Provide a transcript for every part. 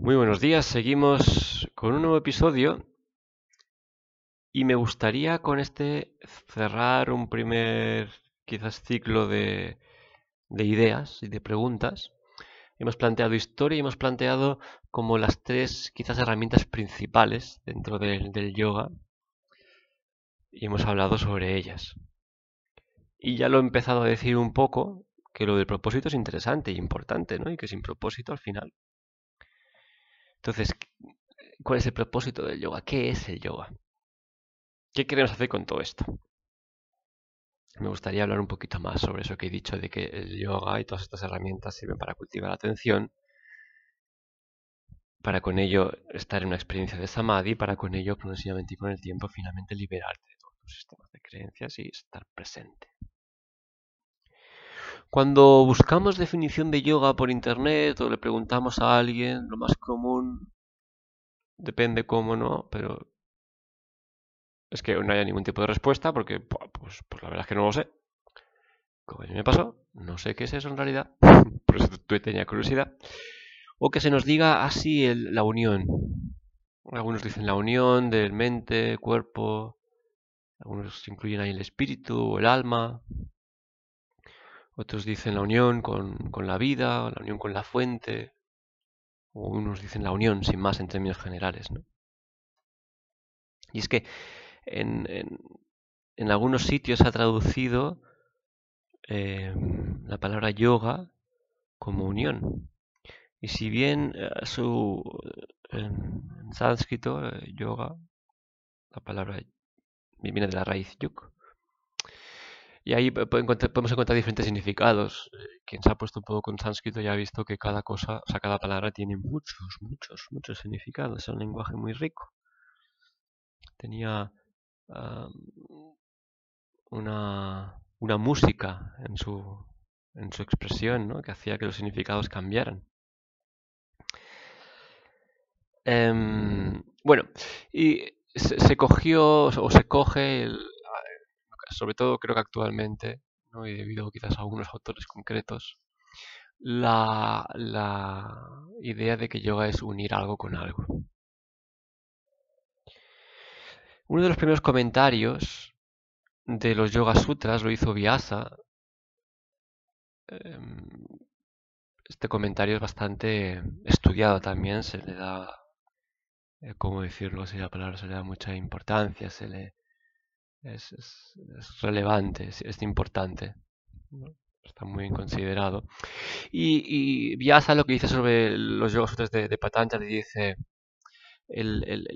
Muy buenos días, seguimos con un nuevo episodio y me gustaría con este cerrar un primer quizás ciclo de, de ideas y de preguntas. Hemos planteado historia y hemos planteado como las tres quizás herramientas principales dentro del, del yoga y hemos hablado sobre ellas. Y ya lo he empezado a decir un poco, que lo del propósito es interesante y importante, ¿no? Y que sin propósito al final. Entonces, ¿cuál es el propósito del yoga? ¿Qué es el yoga? ¿Qué queremos hacer con todo esto? Me gustaría hablar un poquito más sobre eso que he dicho de que el yoga y todas estas herramientas sirven para cultivar la atención, para con ello estar en una experiencia de samadhi, para con ello progresivamente y con el tiempo finalmente liberarte de todos los sistemas de creencias y estar presente. Cuando buscamos definición de yoga por internet o le preguntamos a alguien, lo más común, depende cómo no, pero es que no haya ningún tipo de respuesta porque pues, pues la verdad es que no lo sé. Como a mí me pasó, no sé qué es eso en realidad, por eso tenía curiosidad. O que se nos diga así el, la unión. Algunos dicen la unión del mente, cuerpo, algunos incluyen ahí el espíritu o el alma. Otros dicen la unión con, con la vida, la unión con la fuente. O unos dicen la unión, sin más, en términos generales. ¿no? Y es que en, en, algunos sitios ha traducido eh, la palabra yoga como unión. Y si bien eh, su, en, en sánscrito, eh, yoga, la palabra viene de la raíz yuk, y ahí podemos encontrar diferentes significados. Quien se ha puesto un poco con sánscrito ya ha visto que cada cosa, o sea, cada palabra tiene muchos, muchos, muchos significados. Es un lenguaje muy rico. Tenía una, una música en su, en su expresión, ¿no? que hacía que los significados cambiaran. Um, bueno, y se, se, cogió o se coge, el, sobre todo creo que actualmente, ¿no? y debido quizás a algunos autores concretos, la, la idea de que yoga es unir algo con algo. Uno de los primeros comentarios de los Yoga Sutras lo hizo Vyasa. Este comentario es bastante estudiado también, se le da, ¿cómo decirlo? Si la palabra se le da mucha importancia, se le, es, es, es relevante, es, importante. Está muy bien considerado. Y, y lo que dice sobre los Yoga Sutras de, Patanjali dice el, el,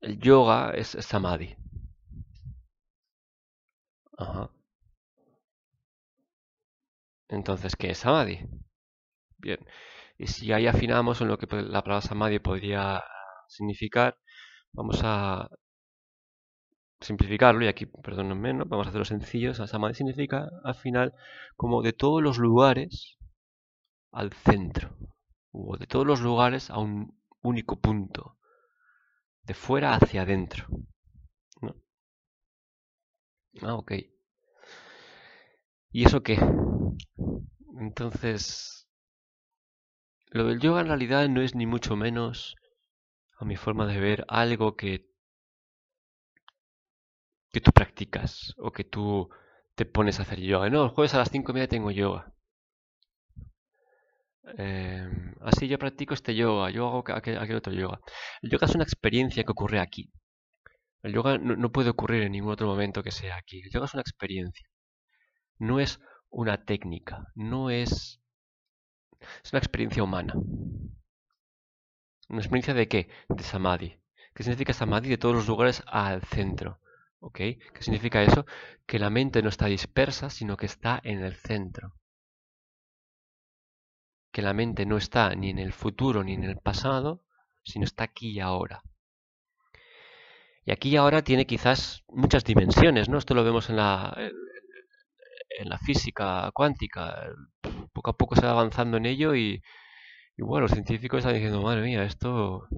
el yoga es samadhi. Ajá. Entonces, ¿qué es samadhi? Bien. Y si ahí afinamos en lo que la palabra samadhi podría significar, vamos a simplificarlo y aquí, perdónenme, ¿no? vamos a hacerlo sencillo. Samadhi significa al final como de todos los lugares al centro o de todos los lugares a un único punto de fuera hacia adentro. ¿no? Ah, ok. ¿Y eso qué? Entonces, lo del yoga en realidad no es ni mucho menos, a mi forma de ver, algo que, que tú practicas o que tú te pones a hacer yoga. No, el jueves a las 5 y media tengo yoga. Eh, así yo practico este yoga, yo hago aquel, aquel, otro yoga. El yoga es una experiencia que ocurre aquí. El yoga no, no, puede ocurrir en ningún otro momento que sea aquí. El yoga es una experiencia. No es una técnica, no es... Es una experiencia humana. ¿Una experiencia de qué? De samadhi. ¿Qué significa samadhi? De todos los lugares al centro. ¿Ok? ¿Qué significa eso? Que la mente no está dispersa, sino que está en el centro que la mente no está ni en el futuro ni en el pasado, sino está aquí y ahora. Y aquí y ahora tiene quizás muchas dimensiones, ¿no? Esto lo vemos en la, en la física cuántica. Poco a poco se va avanzando en ello y, y bueno, los científicos están diciendo, madre mía, esto...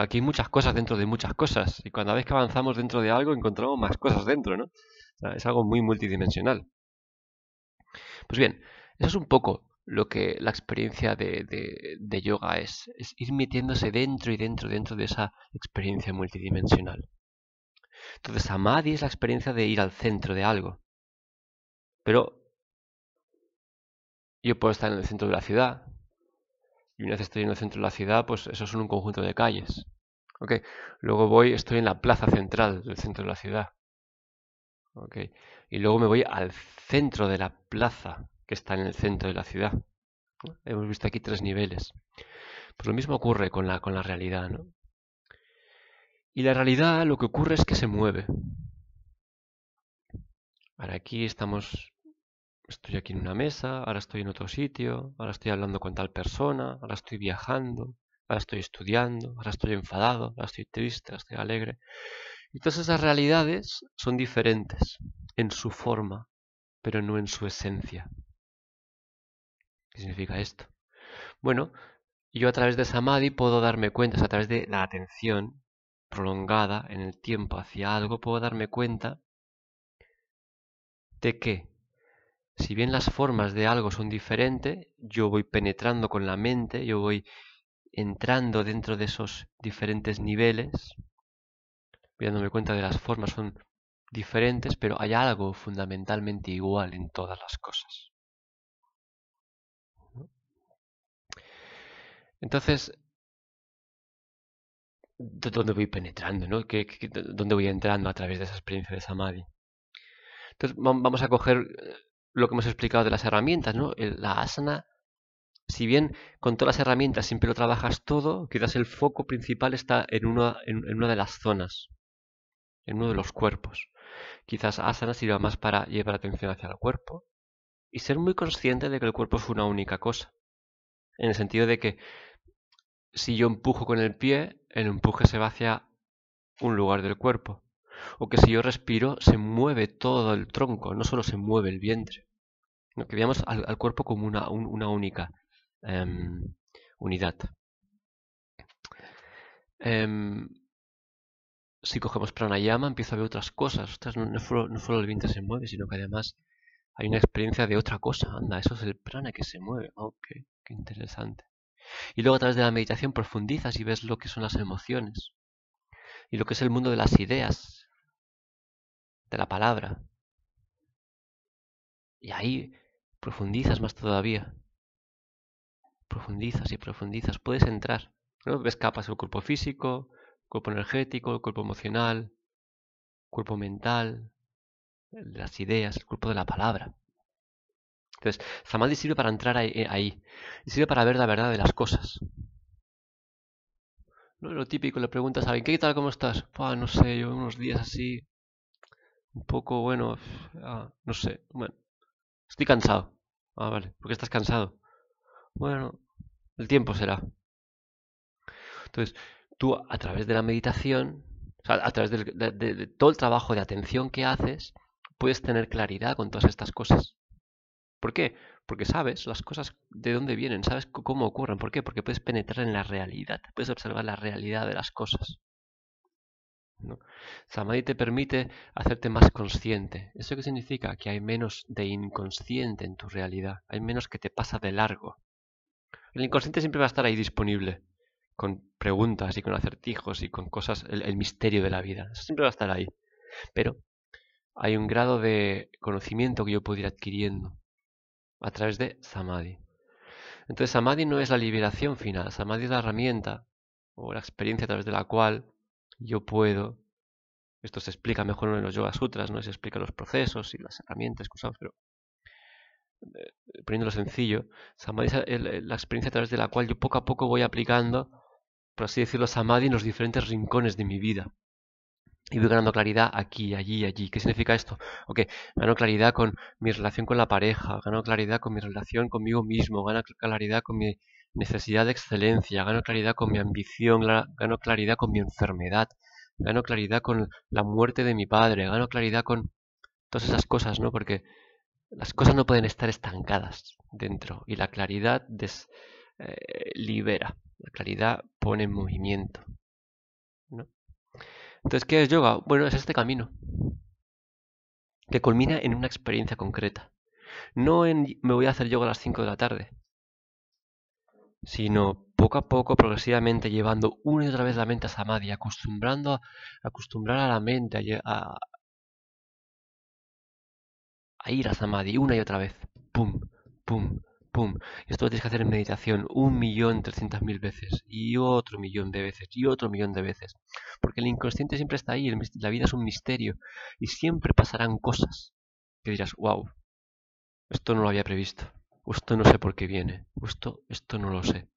Aquí hay muchas cosas dentro de muchas cosas. Y cada vez que avanzamos dentro de algo encontramos más cosas dentro, ¿no? O sea, es algo muy multidimensional. Pues bien, eso es un poco lo que la experiencia de, de, yoga es, es ir metiéndose dentro y dentro, dentro de esa experiencia multidimensional. Entonces, samadhi es la experiencia de ir al centro de algo. Pero yo puedo estar en el centro de la ciudad. Y una vez estoy en el centro de la ciudad, pues eso son un conjunto de calles. Okay. Luego voy, estoy en la plaza central del centro de la ciudad. Okay. Y luego me voy al centro de la plaza que está en el centro de la ciudad. Hemos visto aquí tres niveles. Pues lo mismo ocurre con la, con la realidad, ¿no? Y la realidad lo que ocurre es que se mueve. Ahora aquí estamos, estoy aquí en una mesa, ahora estoy en otro sitio, ahora estoy hablando con tal persona, ahora estoy viajando, ahora estoy estudiando, ahora estoy enfadado, ahora estoy triste, ahora estoy alegre. Y todas esas realidades son diferentes en su forma, pero no en su esencia. ¿Qué significa esto? Bueno, yo a través de Samadhi puedo darme cuenta, a través de la atención prolongada en el tiempo hacia algo, puedo darme cuenta de que, si bien las formas de algo son diferentes, yo voy penetrando con la mente, yo voy entrando dentro de esos diferentes niveles, dándome cuenta de las formas son diferentes, pero hay algo fundamentalmente igual en todas las cosas. Entonces, ¿dónde voy penetrando? ¿no? dónde voy entrando a través de esa experiencia de Samadhi? Entonces, vamos a coger eh, lo que hemos explicado de las herramientas, ¿no? La asana si bien con todas las herramientas siempre lo trabajas todo, quizás el foco principal está en una, en, una de las zonas, en uno de los cuerpos. Quizás asana sirva más para llevar atención hacia el cuerpo y ser muy consciente de que el cuerpo es una única cosa. En el sentido de que si yo empujo con el pie, el empuje se va hacia un lugar del cuerpo. O que si yo respiro, se mueve todo el tronco, no solo se mueve el vientre. que veamos al, cuerpo como una, una única Em, unidad. Em, si cogemos pranayama, empiezo a ver otras cosas. no, solo, el vientre se mueve, sino que además hay una experiencia de otra cosa. Anda, eso es el prana que se mueve. Ok, qué interesante. Y luego a través de la meditación profundizas y ves lo que son las emociones. Y lo que es el mundo de las ideas. De la palabra. Y ahí profundizas más todavía profundizas y profundizas, puedes entrar. ¿no? Ves del cuerpo físico, cuerpo energético, el cuerpo emocional, cuerpo mental, las ideas, el cuerpo de la palabra. Entonces, Samadhi sirve para entrar ahí, y sirve para ver la verdad de las cosas. ¿No? Lo típico, le preguntas a alguien, ¿qué tal, cómo estás? no sé, yo unos días así, un poco, bueno, ah, no sé, bueno, estoy cansado. Ah, vale, ¿por qué estás cansado? Bueno, el tiempo será. Entonces, tú a través de la meditación, a través de, todo el trabajo de atención que haces, puedes tener claridad con todas estas cosas. ¿Por qué? Porque sabes las cosas de dónde vienen, sabes cómo ocurren. ¿Por qué? Porque puedes penetrar en la realidad, puedes observar la realidad de las cosas. Samadhi te permite hacerte más consciente. ¿Eso qué significa? Que hay menos de inconsciente en tu realidad, hay menos que te pasa de largo. El inconsciente siempre va a estar ahí disponible, con preguntas y con acertijos y con cosas, el, misterio de la vida. Eso siempre va a estar ahí. Pero hay un grado de conocimiento que yo puedo ir adquiriendo a través de Samadhi. Entonces Samadhi no es la liberación final, Samadhi es la herramienta o la experiencia a través de la cual yo puedo, esto se explica mejor en los Yoga Sutras, no se explica los procesos y las herramientas que pero eh, poniéndolo sencillo, Samadhi es la experiencia a través de la cual yo poco a poco voy aplicando, por así decirlo, Samadhi en los diferentes rincones de mi vida. Y voy ganando claridad aquí, allí, allí. ¿Qué significa esto? Ok, gano claridad con mi relación con la pareja, gano claridad con mi relación conmigo mismo, gano claridad con mi necesidad de excelencia, gano claridad con mi ambición, gano claridad con mi enfermedad, gano claridad con la muerte de mi padre, gano claridad con todas esas cosas, ¿no? Porque las cosas no pueden estar estancadas dentro y la claridad eh, libera, la claridad pone en movimiento. Entonces, ¿qué es yoga? Bueno, es este camino que culmina en una experiencia concreta. no en me voy a hacer yoga a las 5 de la tarde, sino poco a poco, progresivamente, llevando una y otra vez la mente a Samadhi, acostumbrando a, acostumbrar a la mente a, a, ir a Samadhi una y otra vez. Pum, pum, pum. Esto lo tienes que hacer en meditación un millón trescientas mil veces, y otro millón de veces, y otro millón de veces. Porque el inconsciente siempre está ahí, la vida es un misterio, y siempre pasarán cosas que dirás, wow, esto no lo había previsto. Esto no sé por qué viene. Esto, esto no lo sé.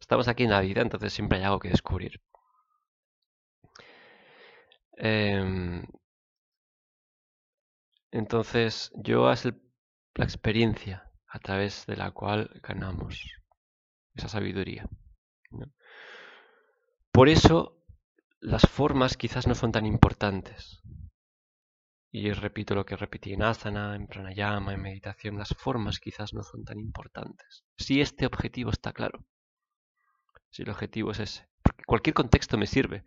Estamos aquí en la vida, entonces siempre hay algo que descubrir. Em, entonces, yo es la experiencia a través de la cual ganamos esa sabiduría. Por eso, las formas quizás no son tan importantes. Y repito lo que repetí en asana, en pranayama, en meditación, las formas quizás no son tan importantes. Si este objetivo está claro. Si el objetivo es ese. Porque cualquier contexto me sirve.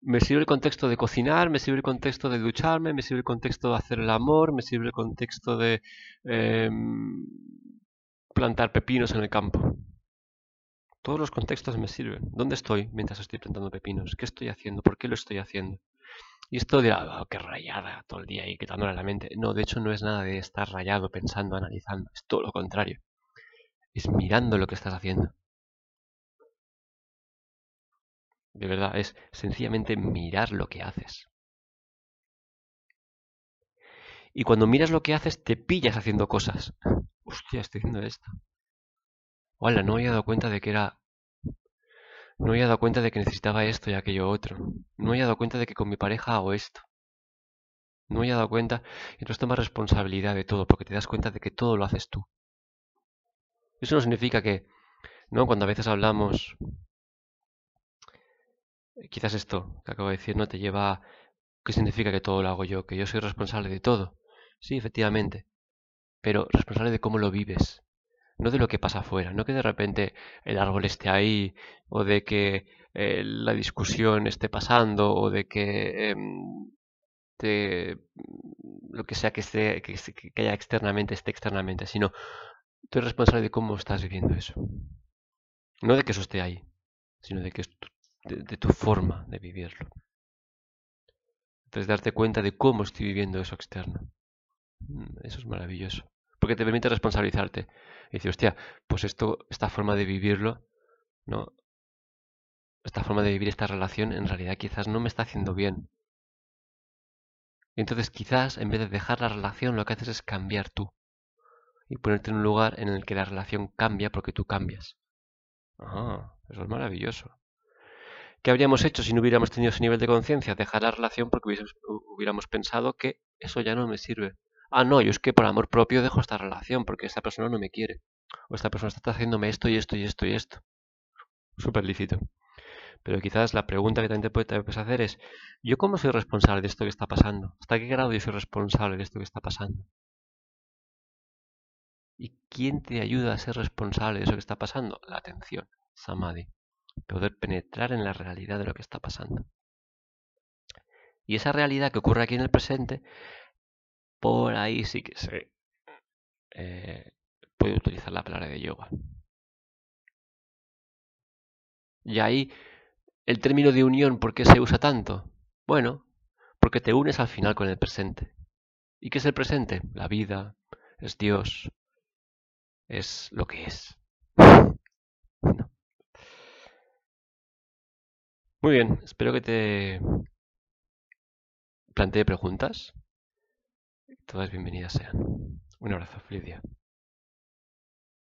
Me sirve el contexto de cocinar, me sirve el contexto de ducharme, me sirve el contexto de hacer el amor, me sirve el contexto de em, plantar pepinos en el campo. Todos los contextos me sirven. ¿Dónde estoy mientras estoy plantando pepinos? ¿Qué estoy haciendo? ¿Por qué lo estoy haciendo? Y esto de, oh, qué rayada todo el día y quitándole la mente. No, de hecho no es nada de estar rayado, pensando, analizando. Es todo lo contrario. Es mirando lo que estás haciendo. De verdad, es sencillamente mirar lo que haces. Y cuando miras lo que haces, te pillas haciendo cosas. Hostia, estoy haciendo esto. Hola, no me había dado cuenta de que era no había dado cuenta de que necesitaba esto y aquello otro. No había dado cuenta de que con mi pareja hago esto. No había dado cuenta. Y entonces tomas responsabilidad de todo, porque te das cuenta de que todo lo haces tú. Eso no significa que, ¿no? Cuando a veces hablamos, quizás esto que acabo de decir no te lleva qué significa que todo lo hago yo, que yo soy responsable de todo. Sí, efectivamente, pero responsable de cómo lo vives, no de lo que pasa afuera, no que de repente el árbol esté ahí, o de que eh, la discusión esté pasando, o de que em, lo que sea que, esté, que, haya externamente esté externamente, sino tú eres responsable de cómo estás viviendo eso. No de que eso esté ahí, sino de que es de tu forma de vivirlo. Entonces darte cuenta de cómo estoy viviendo eso externo. Mm, eso es maravilloso porque te permite responsabilizarte. Y decir, hostia, pues esto, esta forma de vivirlo, ¿no? Esta forma de vivir esta relación en realidad quizás no me está haciendo bien. Entonces quizás en vez de dejar la relación lo que haces es cambiar tú. Y ponerte en un lugar en el que la relación cambia porque tú cambias. Ah, eso es maravilloso. ¿Qué habríamos hecho si no hubiéramos tenido ese nivel de conciencia? Dejar la relación porque hubiéramos pensado que eso ya no me sirve ah, no, yo es que por amor propio dejo esta relación porque esta persona no me quiere. O esta persona está haciéndome esto y esto y esto y esto. Súper lícito. Pero quizás la pregunta que también te puedes hacer es, ¿yo cómo soy responsable de esto que está pasando? ¿Hasta qué grado yo soy responsable de esto que está pasando? ¿Y quién te ayuda a ser responsable de eso que está pasando? La atención, samadhi. Poder penetrar en la realidad de lo que está pasando. Y esa realidad que ocurre aquí en el presente por ahí sí que se eh, puede utilizar la palabra de yoga. Y ahí el término de unión, ¿por qué se usa tanto? Bueno, porque te unes al final con el presente. ¿Y qué es el presente? La vida, es Dios, es lo que es. Muy bien, espero que te plantee preguntas. Todas bienvenidas sean. Un abrazo, feliz.